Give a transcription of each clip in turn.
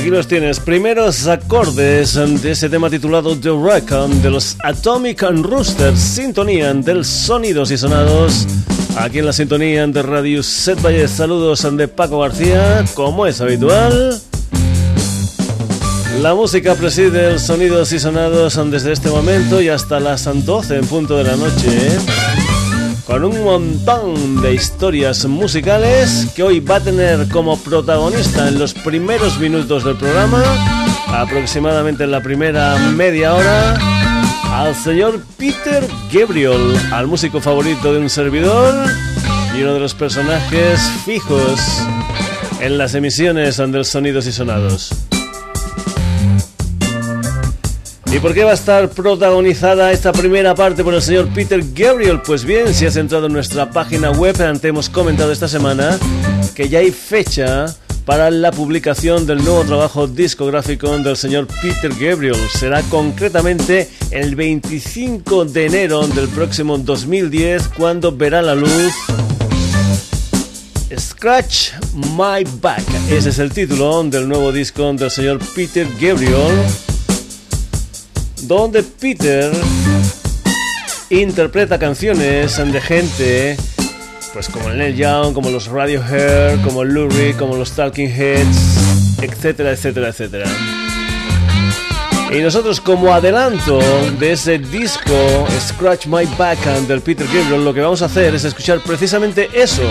Aquí los tienes, primeros acordes de ese tema titulado The Record de los Atomic and Roosters, sintonía del sonidos y sonados. Aquí en la sintonía de Radio Set Valle, saludos de Paco García, como es habitual. La música preside el sonidos y sonados desde este momento y hasta las 12 en punto de la noche con un montón de historias musicales que hoy va a tener como protagonista en los primeros minutos del programa, aproximadamente en la primera media hora, al señor Peter Gabriel, al músico favorito de un servidor y uno de los personajes fijos en las emisiones del Sonidos y Sonados. ¿Y por qué va a estar protagonizada esta primera parte por el señor Peter Gabriel? Pues bien, si has entrado en nuestra página web, antes hemos comentado esta semana que ya hay fecha para la publicación del nuevo trabajo discográfico del señor Peter Gabriel. Será concretamente el 25 de enero del próximo 2010 cuando verá la luz Scratch My Back. Ese es el título del nuevo disco del señor Peter Gabriel donde Peter interpreta canciones de gente pues como Neil Young, como los Radiohead, como Lurie, como los Talking Heads, etcétera, etcétera, etcétera. Y nosotros como adelanto de ese disco Scratch My Back del Peter Gabriel, lo que vamos a hacer es escuchar precisamente eso.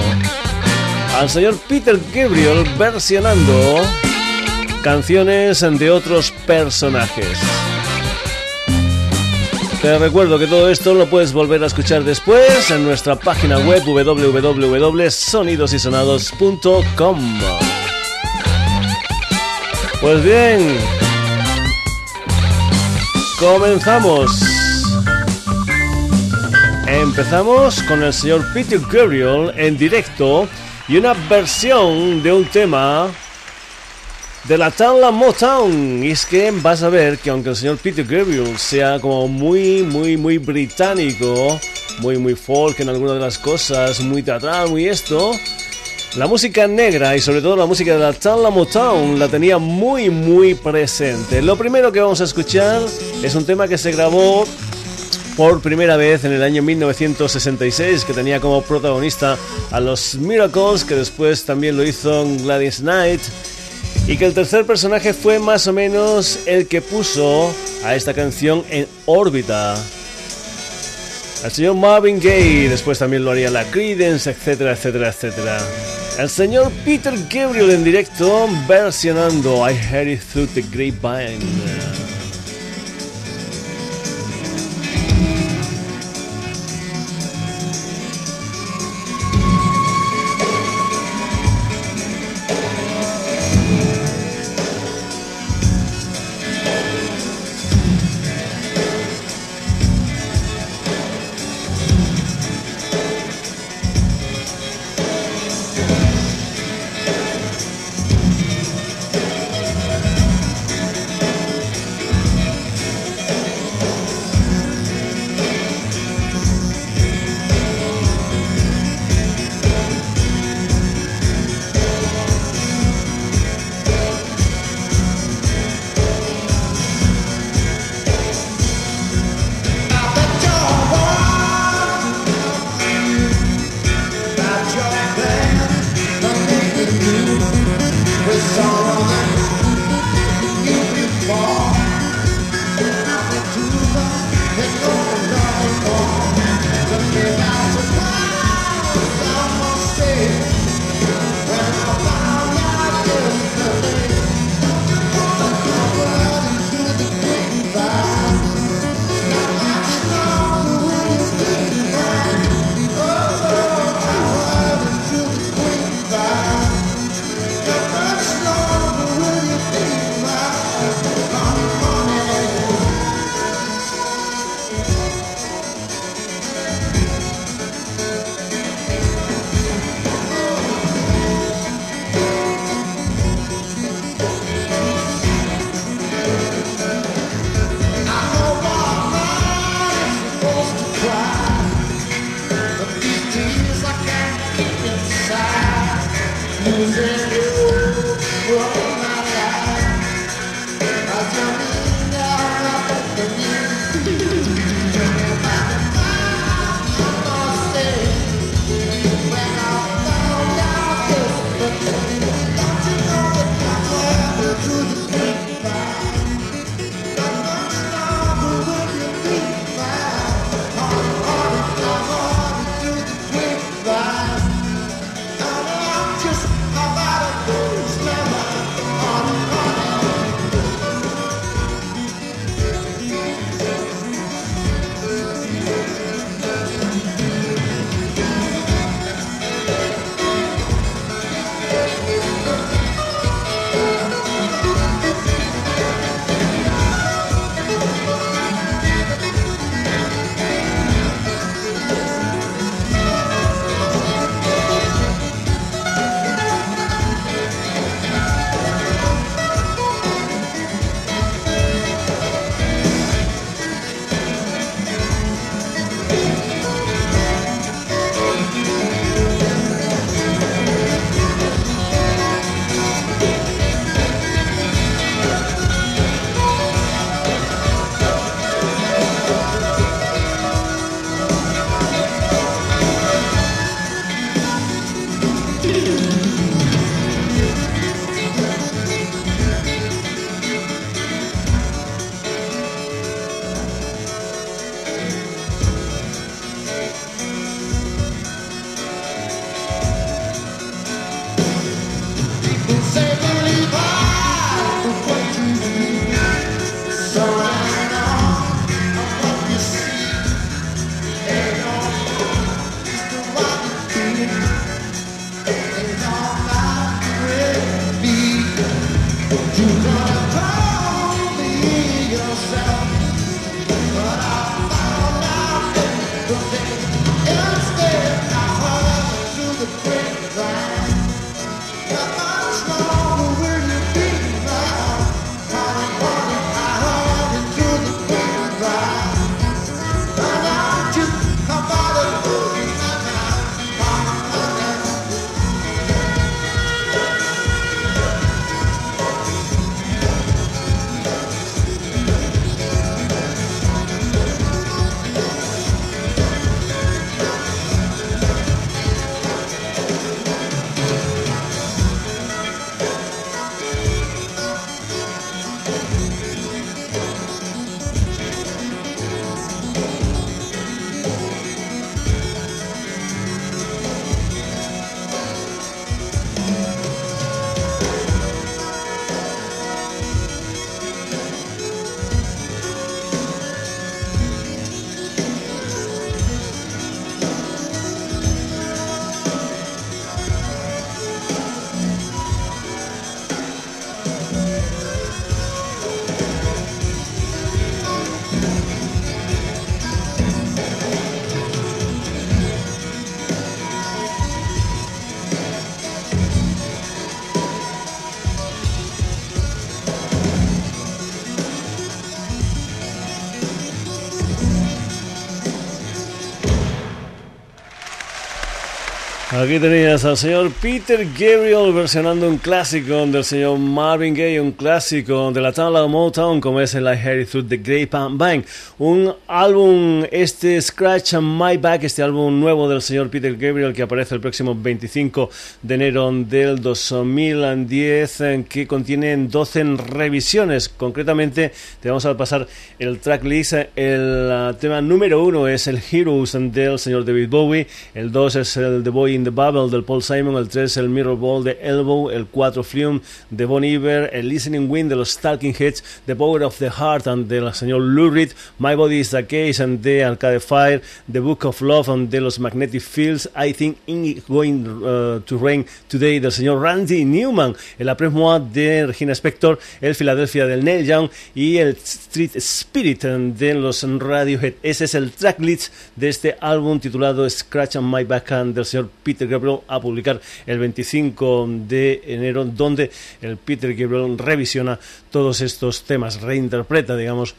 Al señor Peter Gabriel versionando canciones de otros personajes. Te recuerdo que todo esto lo puedes volver a escuchar después en nuestra página web www.sonidosysonados.com. Pues bien, comenzamos. Empezamos con el señor Peter Gabriel en directo y una versión de un tema de la tabla Motown. Y es que vas a ver que aunque el señor Peter Gabriel sea como muy, muy, muy británico, muy, muy folk en algunas de las cosas, muy teatral, muy esto, la música negra y sobre todo la música de la tabla Motown la tenía muy, muy presente. Lo primero que vamos a escuchar es un tema que se grabó por primera vez en el año 1966, que tenía como protagonista a los Miracles, que después también lo hizo Gladys Knight y que el tercer personaje fue más o menos el que puso a esta canción en órbita. El señor Marvin Gaye, después también lo haría la Credence, etcétera, etcétera, etcétera. El señor Peter Gabriel en directo versionando I Heard It Through the Grapevine. Aquí tenías al señor Peter Gabriel versionando un clásico del señor Marvin Gaye, un clásico de la tabla de Motown, como es el I Heard Through the Grape and Bang. Un álbum, este Scratch on My Back, este álbum nuevo del señor Peter Gabriel que aparece el próximo 25 de enero del 2010, que contiene 12 revisiones. Concretamente, te vamos a pasar el tracklist. El uh, tema número uno es el Heroes del señor David Bowie, el 2 es el The Boy in the Bubble del Paul Simon, el 3 el Mirror Ball de Elbow, el 4 Flume de Bon Iver, el Listening Wind de los Stalking Heads, The Power of the Heart del señor Lou Reed, My Body is the Case and de Arcade Fire, The Book of Love and de los Magnetic Fields, I Think It's Going uh, to Rain Today del señor Randy Newman, el Après de Regina Spector, el Philadelphia del Neil Young y el Street Spirit de los Radiohead. Ese es el tracklist de este álbum titulado Scratch on My Backhand del señor Peter Gabriel a publicar el 25 de enero, donde el Peter Gabriel revisiona todos estos temas, reinterpreta, digamos,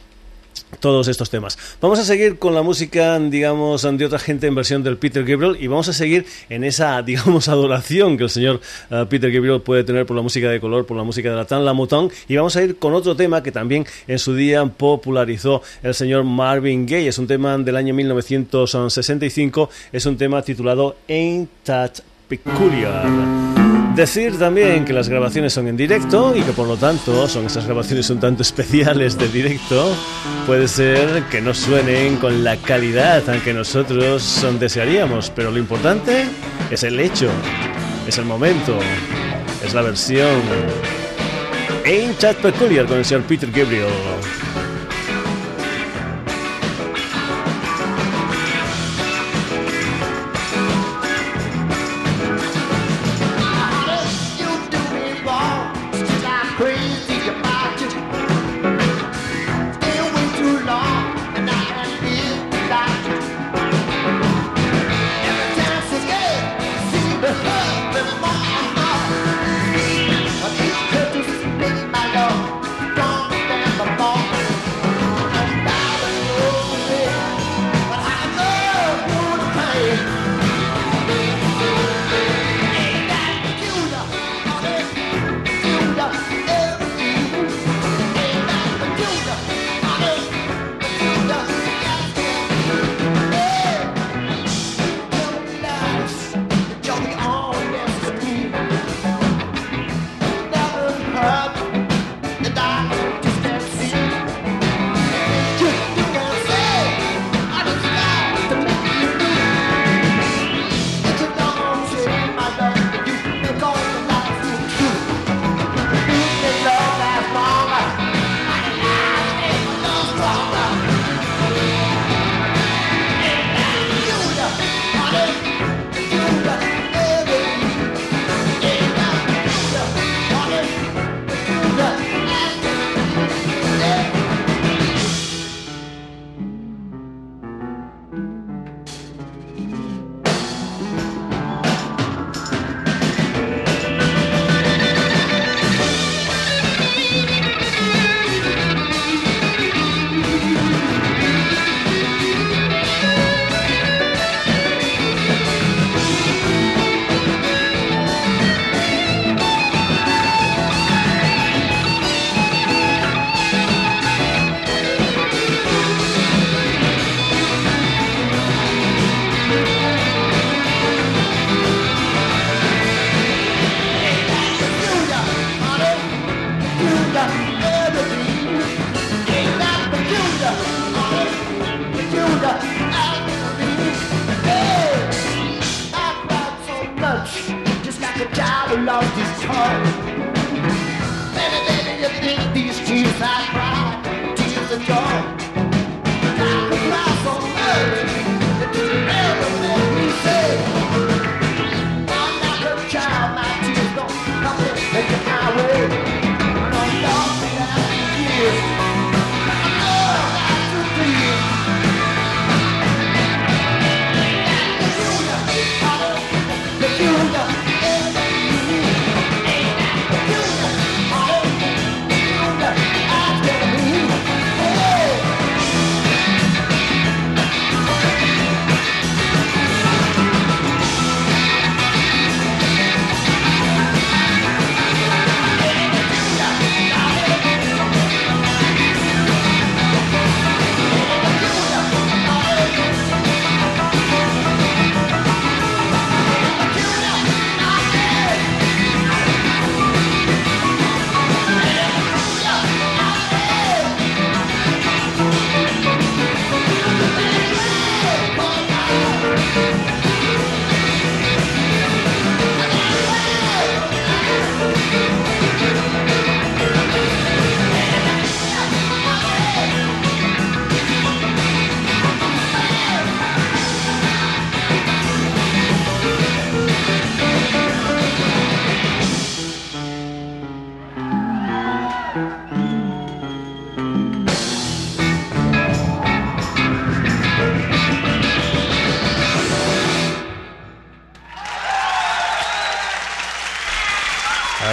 todos estos temas. Vamos a seguir con la música, digamos, de otra gente en versión del Peter Gabriel y vamos a seguir en esa, digamos, adoración que el señor uh, Peter Gabriel puede tener por la música de color, por la música de la Tan La Motown y vamos a ir con otro tema que también en su día popularizó el señor Marvin Gaye. Es un tema del año 1965, es un tema titulado Ain't That Peculiar. Decir también que las grabaciones son en directo y que por lo tanto son esas grabaciones un tanto especiales de directo. Puede ser que no suenen con la calidad que nosotros desearíamos, pero lo importante es el hecho, es el momento, es la versión. Ain't Chat Peculiar con el señor Peter Gabriel.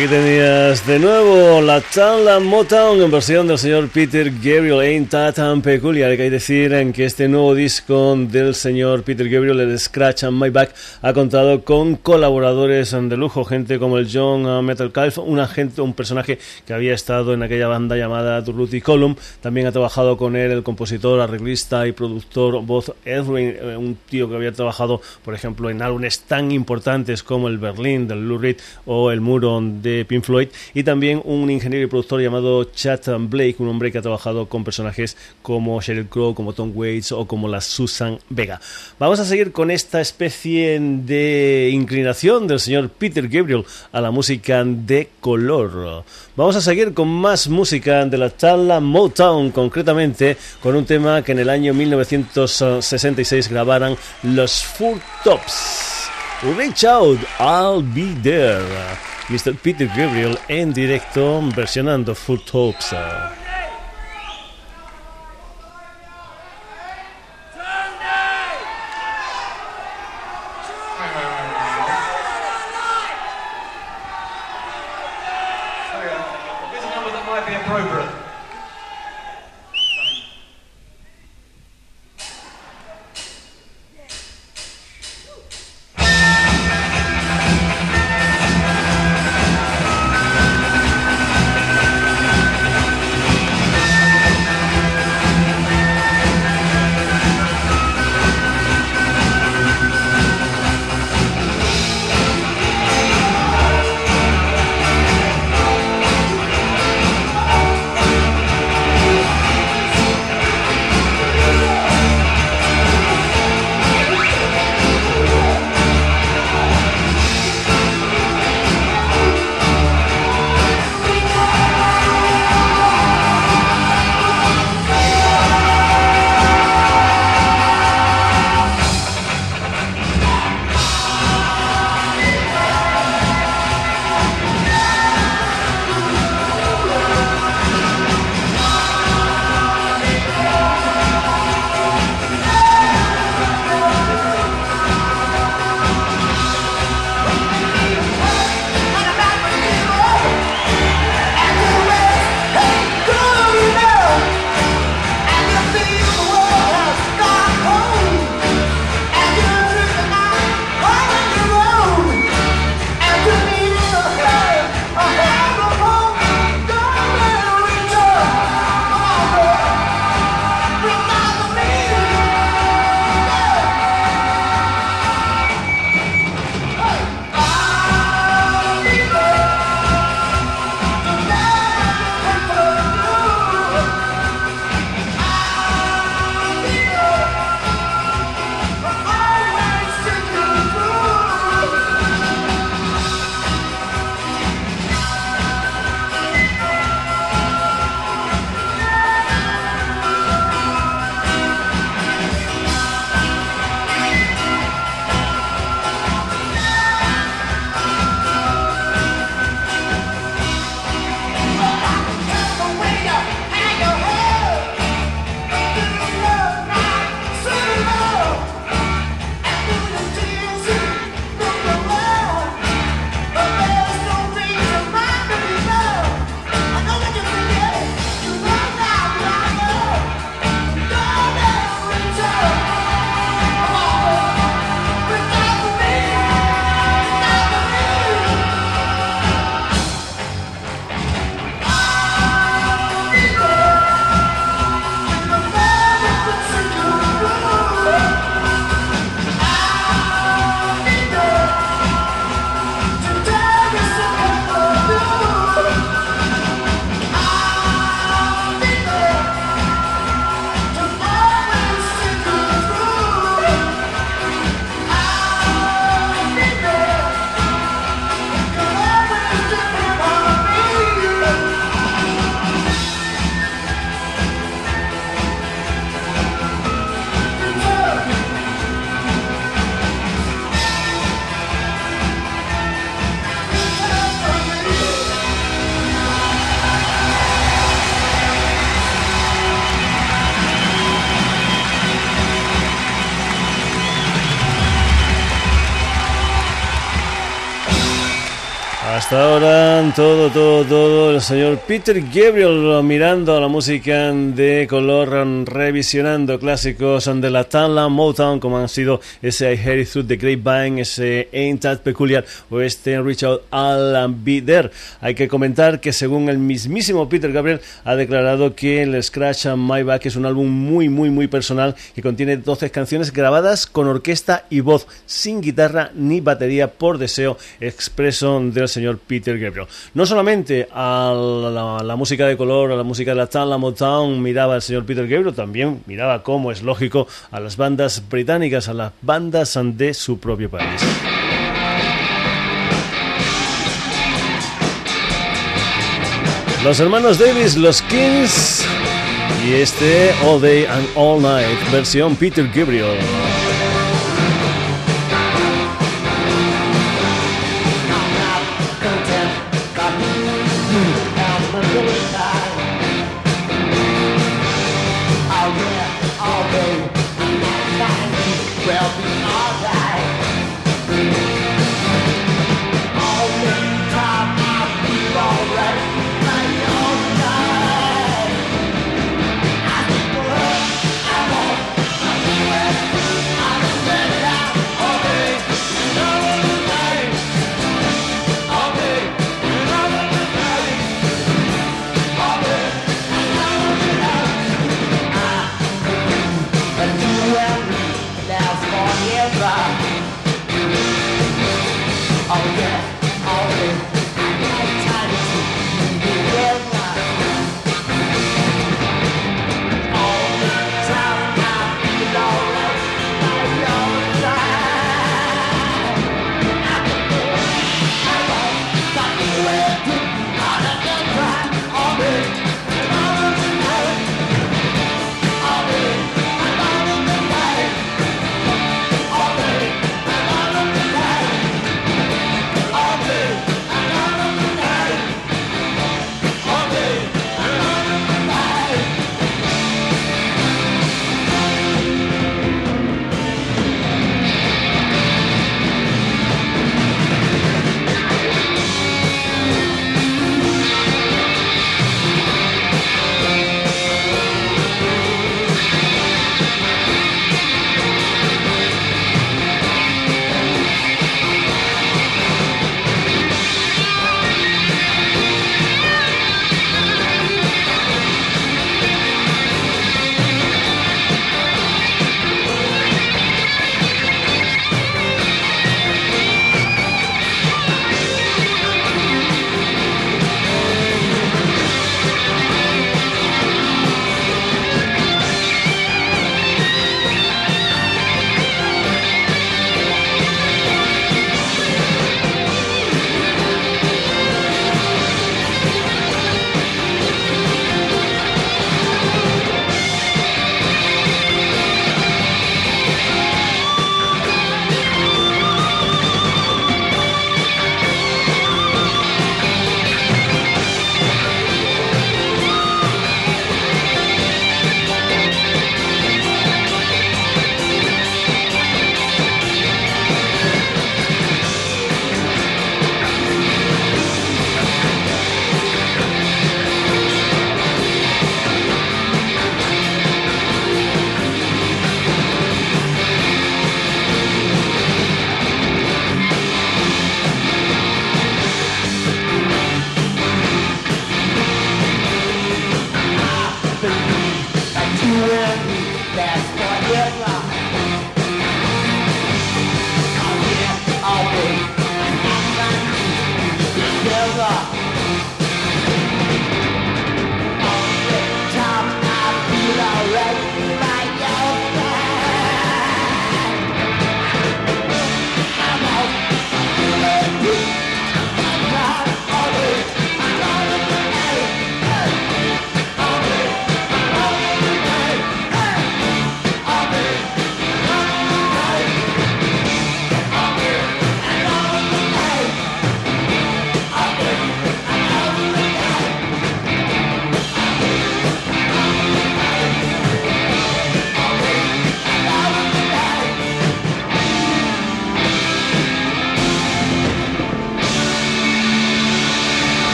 Aquí tenías de nuevo la Tala Motown en versión del señor Peter Gabriel. Ain't that tan peculiar que hay decir en que este nuevo disco del señor Peter Gabriel, el Scratch and My Back, ha contado con colaboradores de lujo, gente como el John Metal un agente, un personaje que había estado en aquella banda llamada Ruthie Column. También ha trabajado con él el compositor, arreglista y productor Bob Edwin, eh, un tío que había trabajado, por ejemplo, en álbumes tan importantes como el Berlín del Lou Reed o el Muro de Pink Floyd y también un ingeniero y productor llamado Chad Blake, un hombre que ha trabajado con personajes como Sheryl Crow, como Tom Waits o como la Susan Vega. Vamos a seguir con esta especie de inclinación del señor Peter Gabriel a la música de color. Vamos a seguir con más música de la tala Motown, concretamente con un tema que en el año 1966 grabaran los Four Tops. Reach out, I'll be there. Mr. Peter Gabriel en directo versionando Full Hopes. Ahora todo, todo, todo el señor Peter Gabriel mirando la música de color, revisionando clásicos de la Tala Motown como han sido ese I Heard It Through the Grapevine, ese Ain't That Peculiar o este Richard Allen Be Hay que comentar que según el mismísimo Peter Gabriel ha declarado que el Scratch and My Back es un álbum muy, muy, muy personal que contiene 12 canciones grabadas con orquesta y voz, sin guitarra ni batería por deseo expreso del señor Peter Gabriel. No solamente a la, música de color, a la música de la Town, la Motown, miraba el señor Peter Gabriel, también miraba, como es lógico, a las bandas británicas, a las bandas de su propio país. Los hermanos Davis, los Kings y este All Day and All Night, versión Peter Gabriel.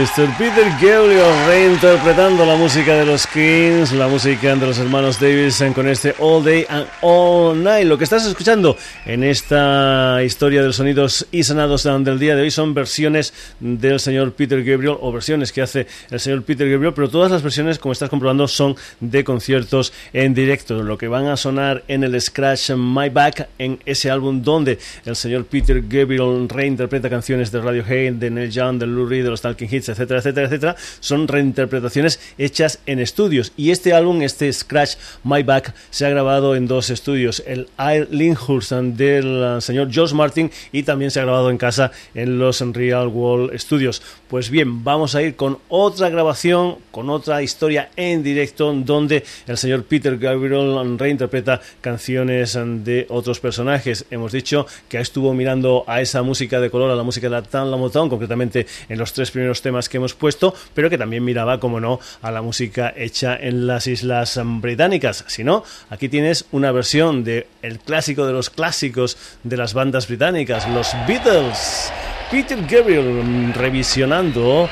Mr. Peter Gabriel reinterpretando la música de los Kings, la música de los hermanos Davidson con este All Day and All Night. Lo que estás escuchando en esta historia de los sonidos y sonados del día de hoy son versiones del señor Peter Gabriel o versiones que hace el señor Peter Gabriel, pero todas las versiones, como estás comprobando, son de conciertos en directo. Lo que van a sonar en el Scratch My Back, en ese álbum donde el señor Peter Gabriel reinterpreta canciones de Radiohead, de Neil Young, de Lou Reed, de los Talking Hits, etcétera, etcétera, etcétera, son reinterpretaciones hechas en estudios. Y este álbum, este Scratch My Back, se ha grabado en dos estudios, el Linkhurst del señor George Martin y también se ha grabado en casa en los Real World Studios. Pues bien, vamos a ir con otra grabación, con otra historia en directo donde el señor Peter Gabriel reinterpreta canciones de otros personajes. Hemos dicho que estuvo mirando a esa música de color, a la música de la Tan La Motown, concretamente en los tres primeros temas que hemos puesto, pero que también miraba, como no, a la música hecha en las Islas Británicas. Si no, aquí tienes una versión de clásico de los clásicos de las bandas británicas, los Beatles. Peter Gabriel revisionando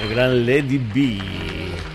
el gran Lady B.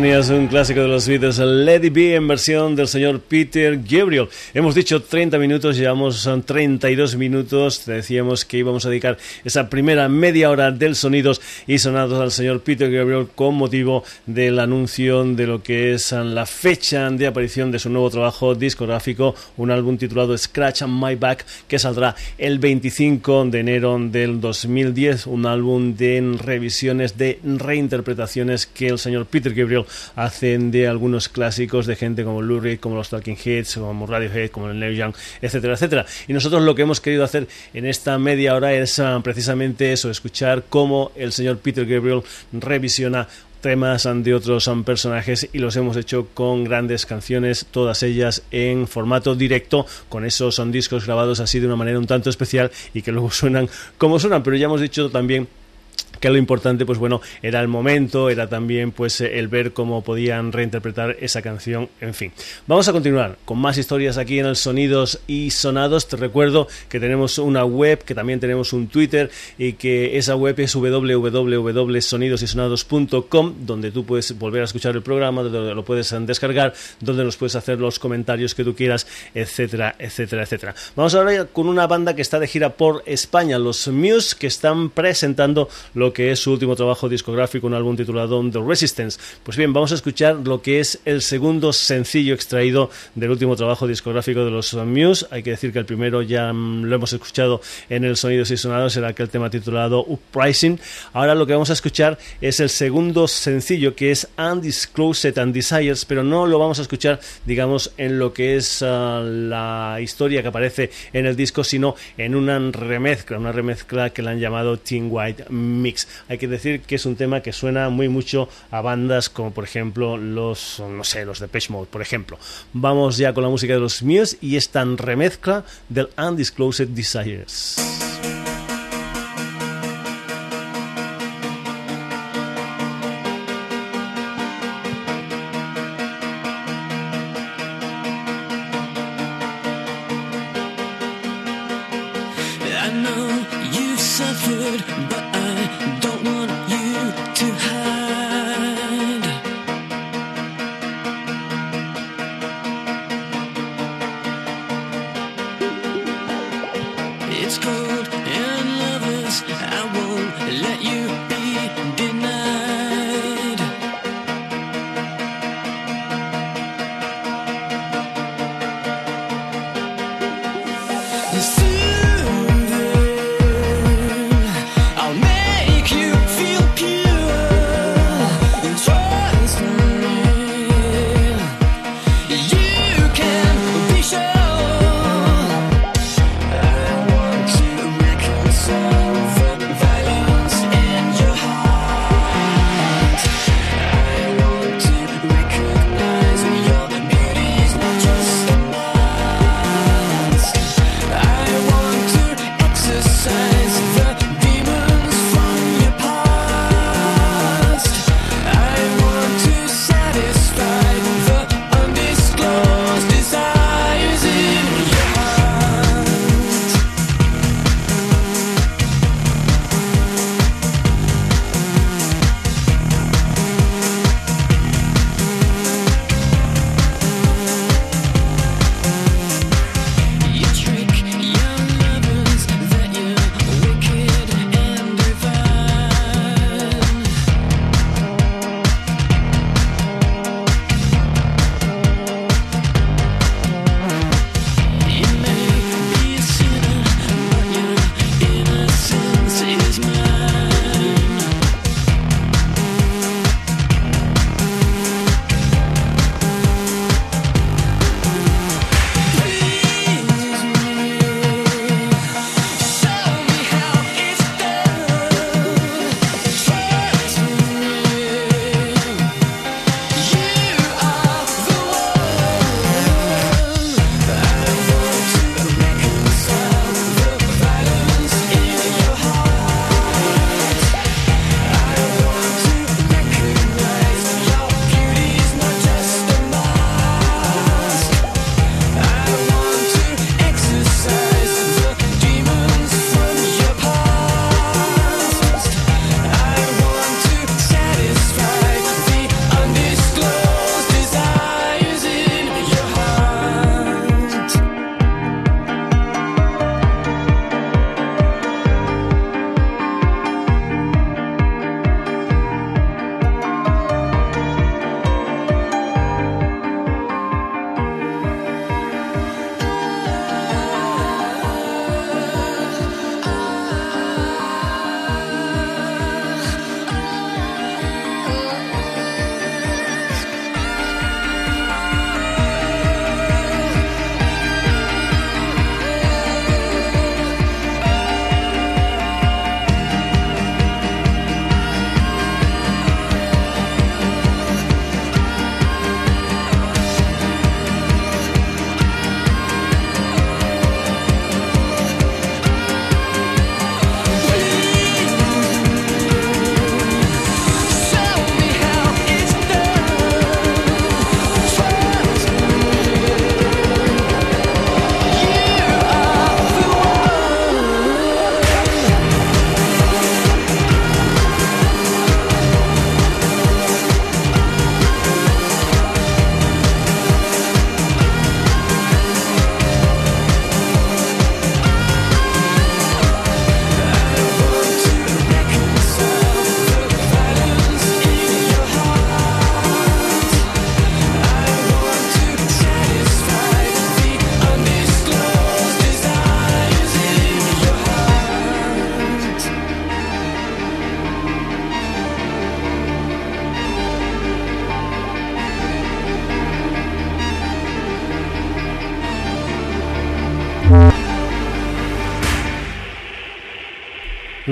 tenías un clásico de los Beatles, Lady B en versión del señor Peter Gabriel. Hemos dicho 30 minutos, llevamos 32 minutos. Decíamos que íbamos a dedicar esa primera media hora del sonidos y sonados al señor Peter Gabriel con motivo del anuncio de lo que es la fecha de aparición de su nuevo trabajo discográfico, un álbum titulado Scratch on My Back que saldrá el 25 de enero del 2010, un álbum de revisiones, de reinterpretaciones que el señor Peter Gabriel hacen de algunos clásicos de gente como Lou Reed, como los Talking Heads, como Radiohead, como el Neil Young, etcétera, etcétera. Y nosotros lo que hemos querido hacer en esta media hora es ah, precisamente eso, escuchar cómo el señor Peter Gabriel revisiona temas de otros ah, personajes y los hemos hecho con grandes canciones, todas ellas en formato directo, con esos son discos grabados así de una manera un tanto especial y que luego suenan como suenan, pero ya hemos dicho también que lo importante pues bueno era el momento era también pues el ver cómo podían reinterpretar esa canción en fin. Vamos a continuar con más historias aquí en el sonidos y sonados. Te recuerdo que tenemos una web que también tenemos un twitter y que esa web es www.sonidosysonados.com donde tú puedes volver a escuchar el programa donde lo puedes descargar donde nos puedes hacer los comentarios que tú quieras etcétera etcétera etcétera. Vamos ahora con una banda que está de gira por España los Muse que están presentando los que es su último trabajo discográfico, un álbum titulado The Resistance. Pues bien, vamos a escuchar lo que es el segundo sencillo extraído del último trabajo discográfico de los Muse. Hay que decir que el primero ya mm, lo hemos escuchado en el Sonidos y Sonados, era aquel tema titulado Uprising. Ahora lo que vamos a escuchar es el segundo sencillo que es Undisclosed and Desires, pero no lo vamos a escuchar, digamos, en lo que es ah, la historia que aparece en el disco, sino en una remezcla, una remezcla que le han llamado Teen White Mix. Hay que decir que es un tema que suena muy mucho a bandas como por ejemplo los, no sé, los de Mode, por ejemplo. Vamos ya con la música de los Muse y esta remezcla del Undisclosed Desires.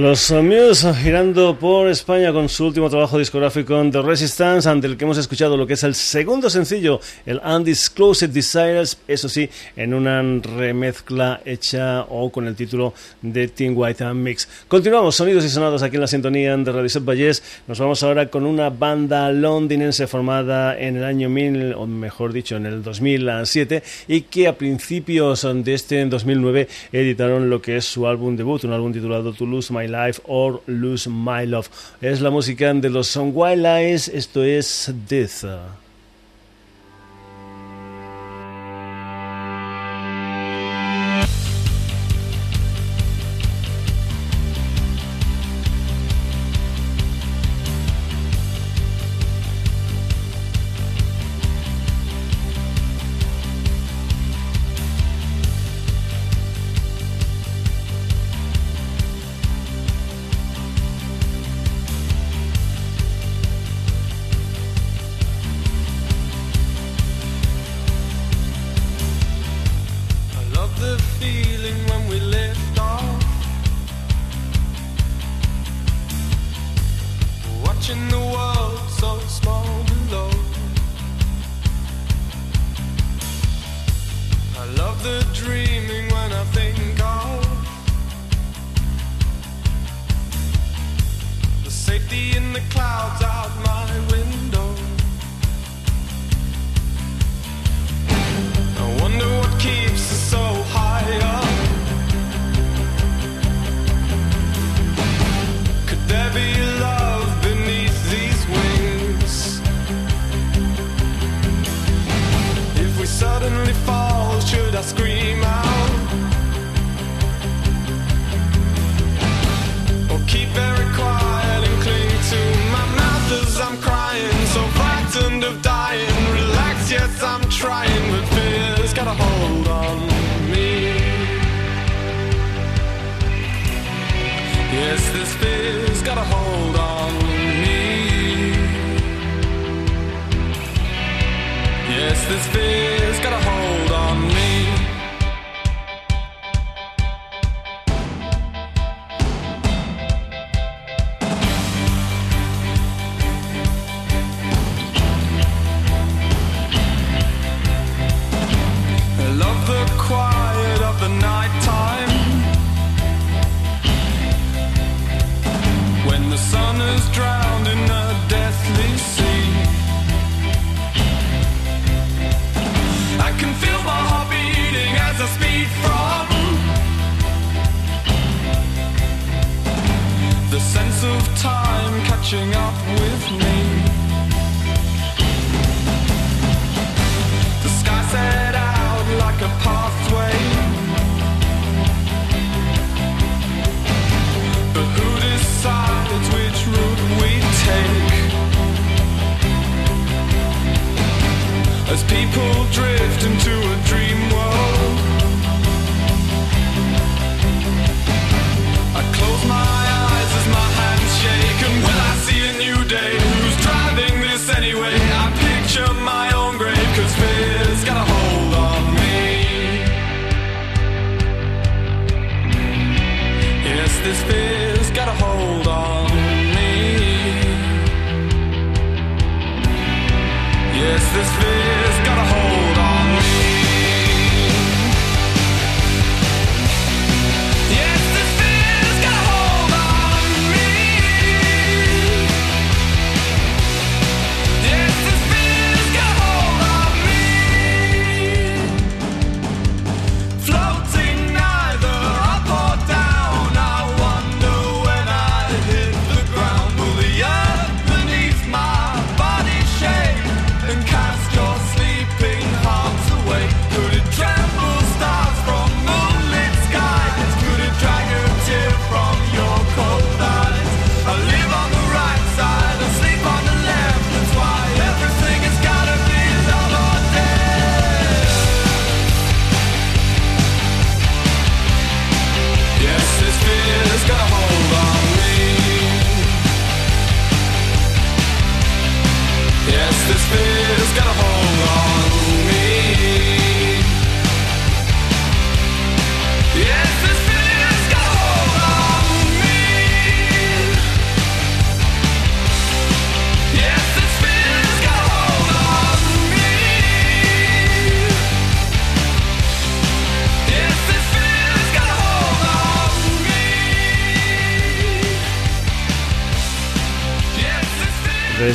Los Muse girando por España con su último trabajo discográfico The Resistance, ante el que hemos escuchado lo que es el segundo sencillo, el Undisclosed Desires, eso sí, en una remezcla hecha o con el título de Teen White Mix. Continuamos, sonidos y sonados aquí en la sintonía de Radio Set. Nos vamos ahora con una banda londinense formada en el año 1000, o mejor dicho, en el 2007, y que a principios de este 2009 editaron lo que es su álbum debut, un álbum titulado Toulouse My Life or Lose My Love. Es la música de los Wild Eyes, esto es Death.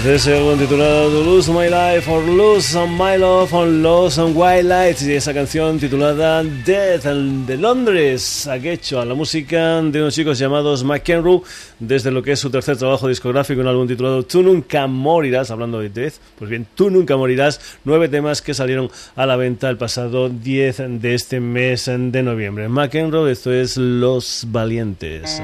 Desde ese álbum titulado To Lose My Life or Lose My Love on Lost on White Lights y esa canción titulada Death de Londres, ha hecho a la música de unos chicos llamados McEnroe desde lo que es su tercer trabajo discográfico, un álbum titulado Tú Nunca Morirás, hablando de Death, pues bien, Tú Nunca Morirás, nueve temas que salieron a la venta el pasado 10 de este mes de noviembre. McEnroe, esto es Los Valientes.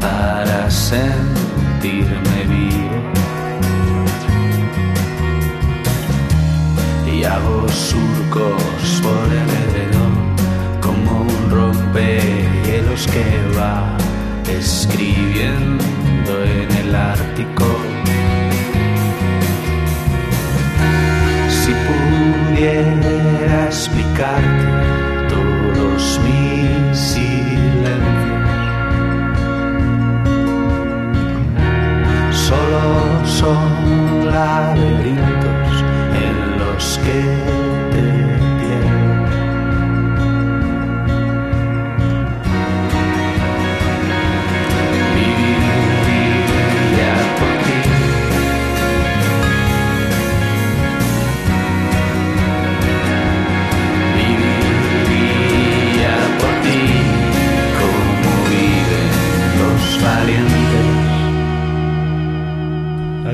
para sentirme vivo. Y hago surcos por el como un rompehielos que va escribiendo en el Ártico. Si pudiera explicarte todos mis laberintos en los que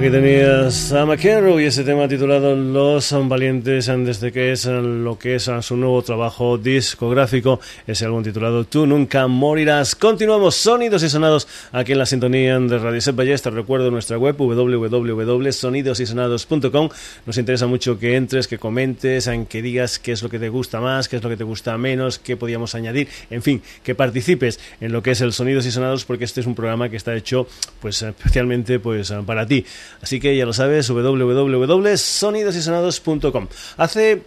McEnroe y ese tema titulado Los Valientes desde que es lo que es su nuevo trabajo discográfico, ese álbum titulado Tú Nunca Morirás. Continuamos sonidos y sonados aquí en la sintonía de Radio Set Ballesta. Recuerdo nuestra web www.sonidosysonados.com. Nos interesa mucho que entres, que comentes, en que digas qué es lo que te gusta más, qué es lo que te gusta menos, qué podíamos añadir, en fin, que participes en lo que es el Sonidos y Sonados porque este es un programa que está hecho pues especialmente pues para ti. Así que ya lo sabes, www.sonidosysonados.com. Hace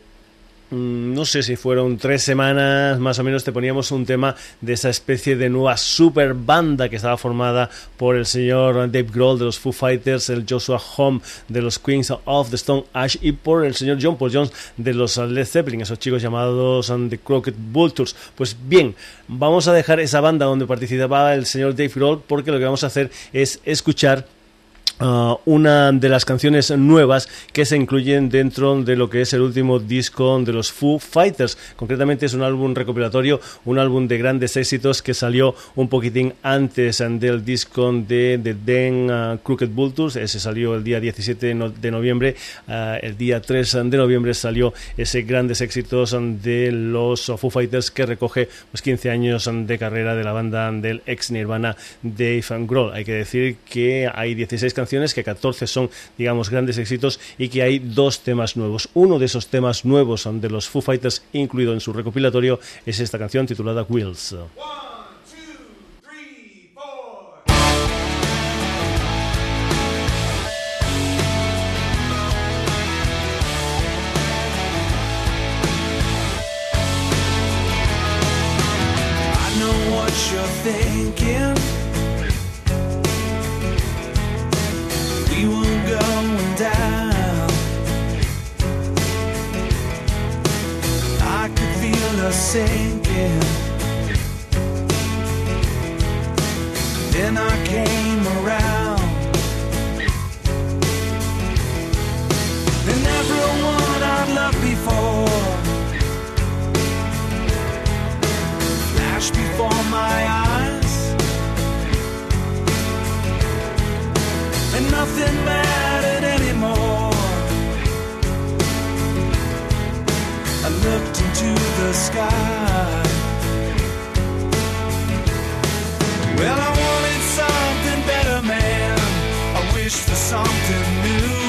mm, no sé si fueron tres semanas más o menos te poníamos un tema de esa especie de nueva super banda que estaba formada por el señor Dave Grohl de los Foo Fighters, el Joshua Home de los Queens of the Stone Ash y por el señor John Paul Jones de los Led Zeppelin, esos chicos llamados um, The Crooked Vultures. Pues bien, vamos a dejar esa banda donde participaba el señor Dave Grohl porque lo que vamos a hacer es escuchar Uh, una de las canciones nuevas que se incluyen dentro de lo que es el último disco de los Foo Fighters. Concretamente es un álbum recopilatorio, un álbum de grandes éxitos que salió un poquitín antes del disco de The Den uh, Crooked Vultures. Ese salió el día 17 de noviembre. Uh, el día 3 de noviembre salió ese grandes éxitos de los Foo Fighters que recoge pues, 15 años de carrera de la banda del ex Nirvana Dave Grohl. Hay que decir que hay 16 canciones que 14 son, digamos, grandes éxitos y que hay dos temas nuevos. Uno de esos temas nuevos de los Foo Fighters, incluido en su recopilatorio, es esta canción titulada Wheels. Going down. I could feel her sinking. Then I came around. And everyone I'd loved before flashed before my eyes. And nothing mattered anymore. I looked into the sky. Well, I wanted something better, man. I wished for something new.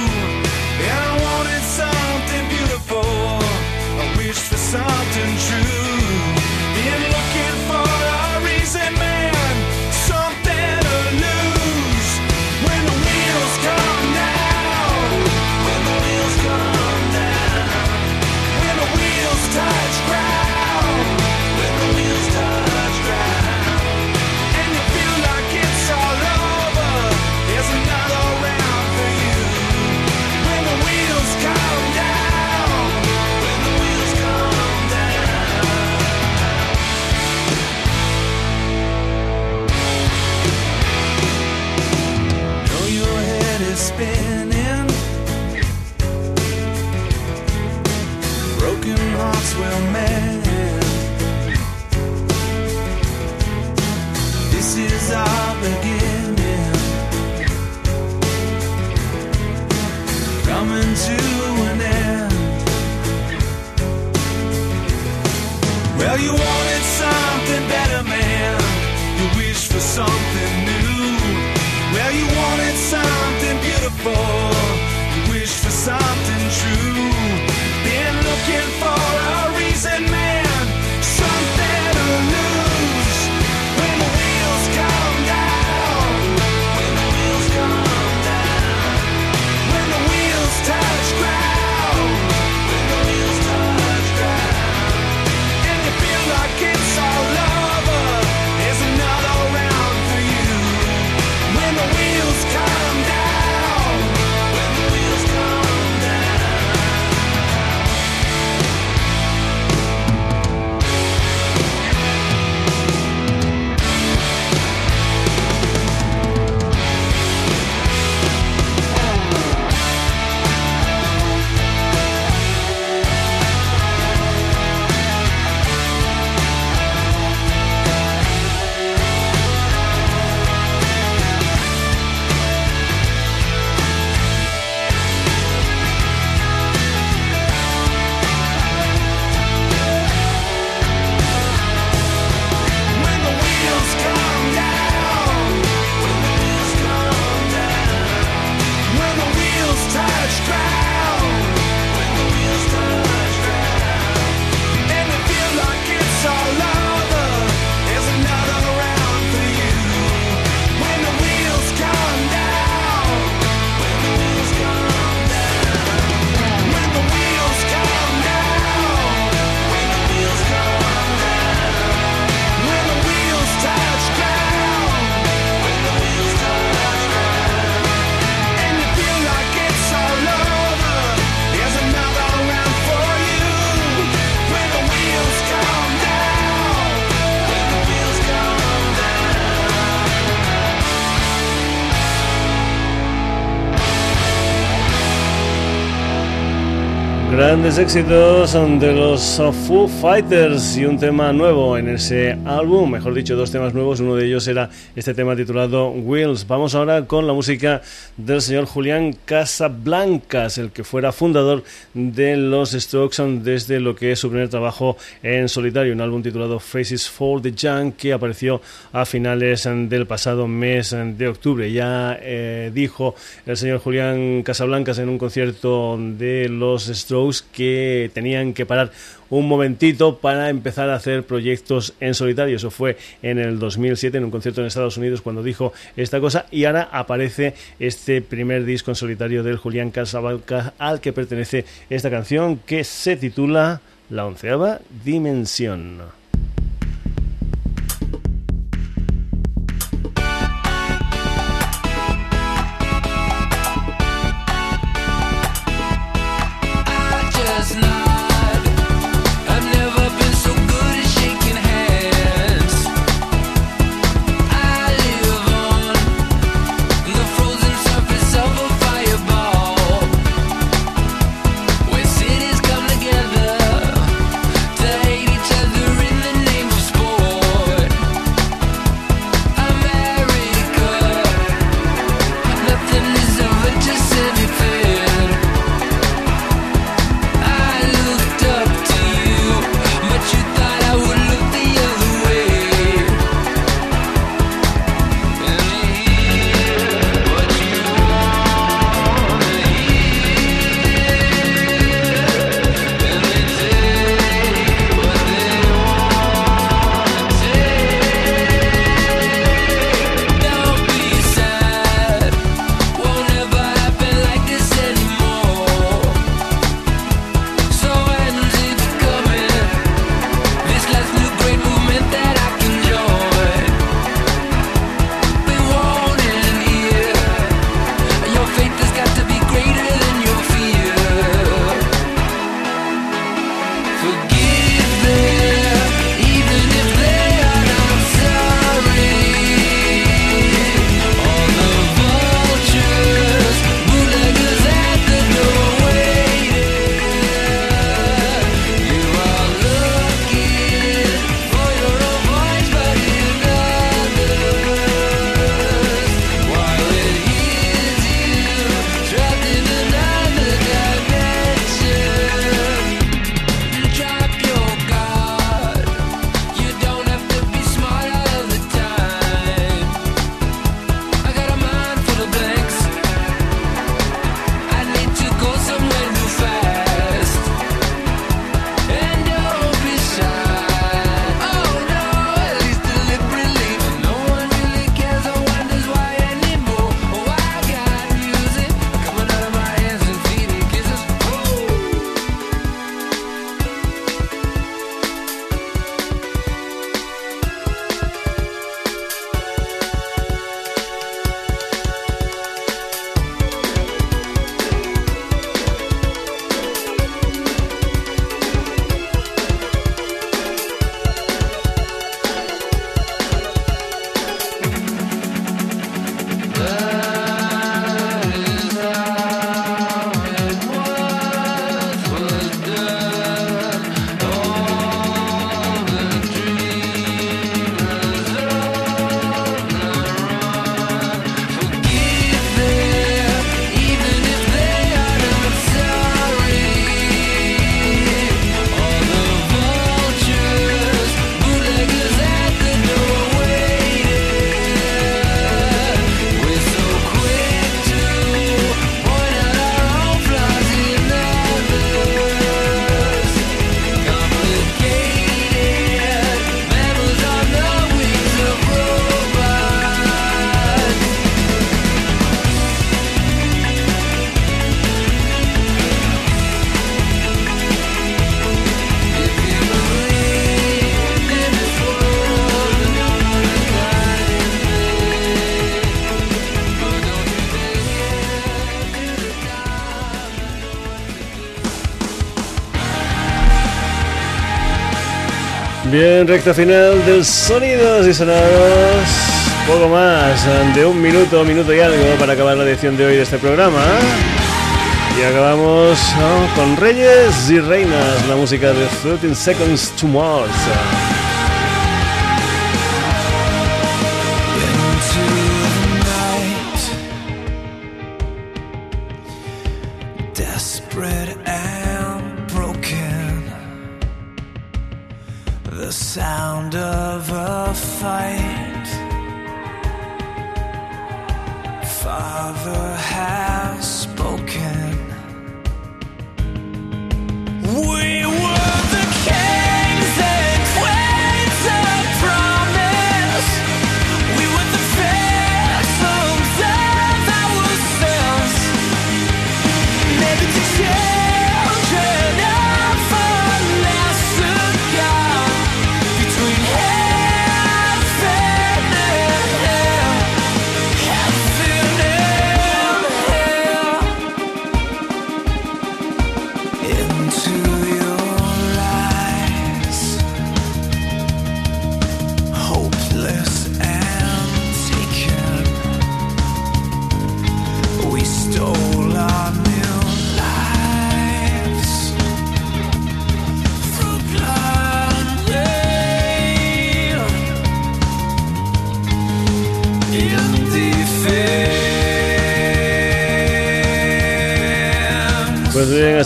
Grandes éxitos de los Foo Fighters y un tema nuevo en ese álbum, mejor dicho, dos temas nuevos. Uno de ellos era este tema titulado Wheels. Vamos ahora con la música del señor Julián Casablancas, el que fuera fundador de los Strokes desde lo que es su primer trabajo en solitario, un álbum titulado Faces for the Young que apareció a finales del pasado mes de octubre. Ya eh, dijo el señor Julián Casablancas en un concierto de los Strokes que tenían que parar un momentito para empezar a hacer proyectos en solitario. Eso fue en el 2007 en un concierto en Estados Unidos cuando dijo esta cosa y ahora aparece este primer disco en solitario del Julián Casabalca al que pertenece esta canción que se titula La onceava dimensión. Bien, recta final del Sonidos y Sonados. Poco más de un minuto, minuto y algo para acabar la edición de hoy de este programa. Y acabamos con Reyes y Reinas, la música de 13 Seconds to Mars.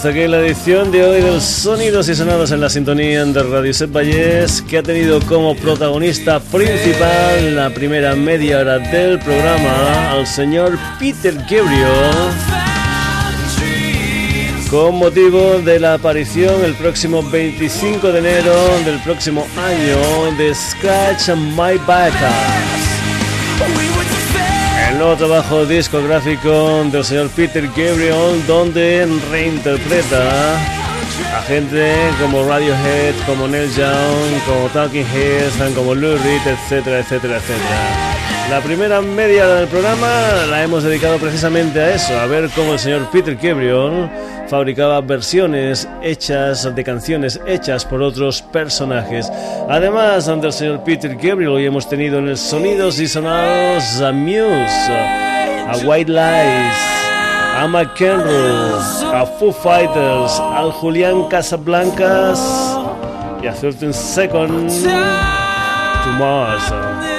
Hasta aquí la edición de hoy de los Sonidos y Sonados en la sintonía de Radio Set Valles, que ha tenido como protagonista principal la primera media hora del programa al señor Peter Gabriel. Con motivo de la aparición el próximo 25 de enero del próximo año de Scratch My Back nuevo trabajo discográfico del señor Peter Gabriel, donde reinterpreta a gente como Radiohead, como Neil Young, como Talking Heads, como Lou Reed, etcétera, etcétera, etcétera. La primera media del programa la hemos dedicado precisamente a eso, a ver cómo el señor Peter Gabriel fabricaba versiones hechas de canciones hechas por otros personajes. Además, del señor Peter Gabriel, hoy hemos tenido en el Sonidos y Sonados a Muse, a White Lies, a McEnroe, a Foo Fighters, al Julián Casablancas y a 13 Seconds to Mars.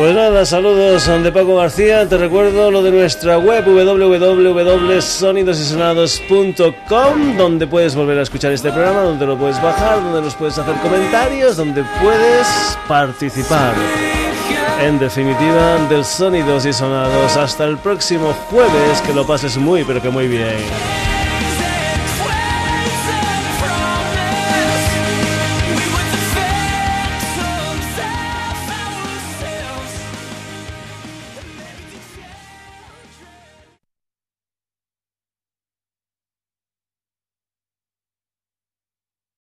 Pues nada, saludos de Paco García. Te recuerdo lo de nuestra web www.sonidosysonados.com, donde puedes volver a escuchar este programa, donde lo puedes bajar, donde nos puedes hacer comentarios, donde puedes participar. En definitiva, del Sonidos y Sonados. Hasta el próximo jueves, que lo pases muy, pero que muy bien.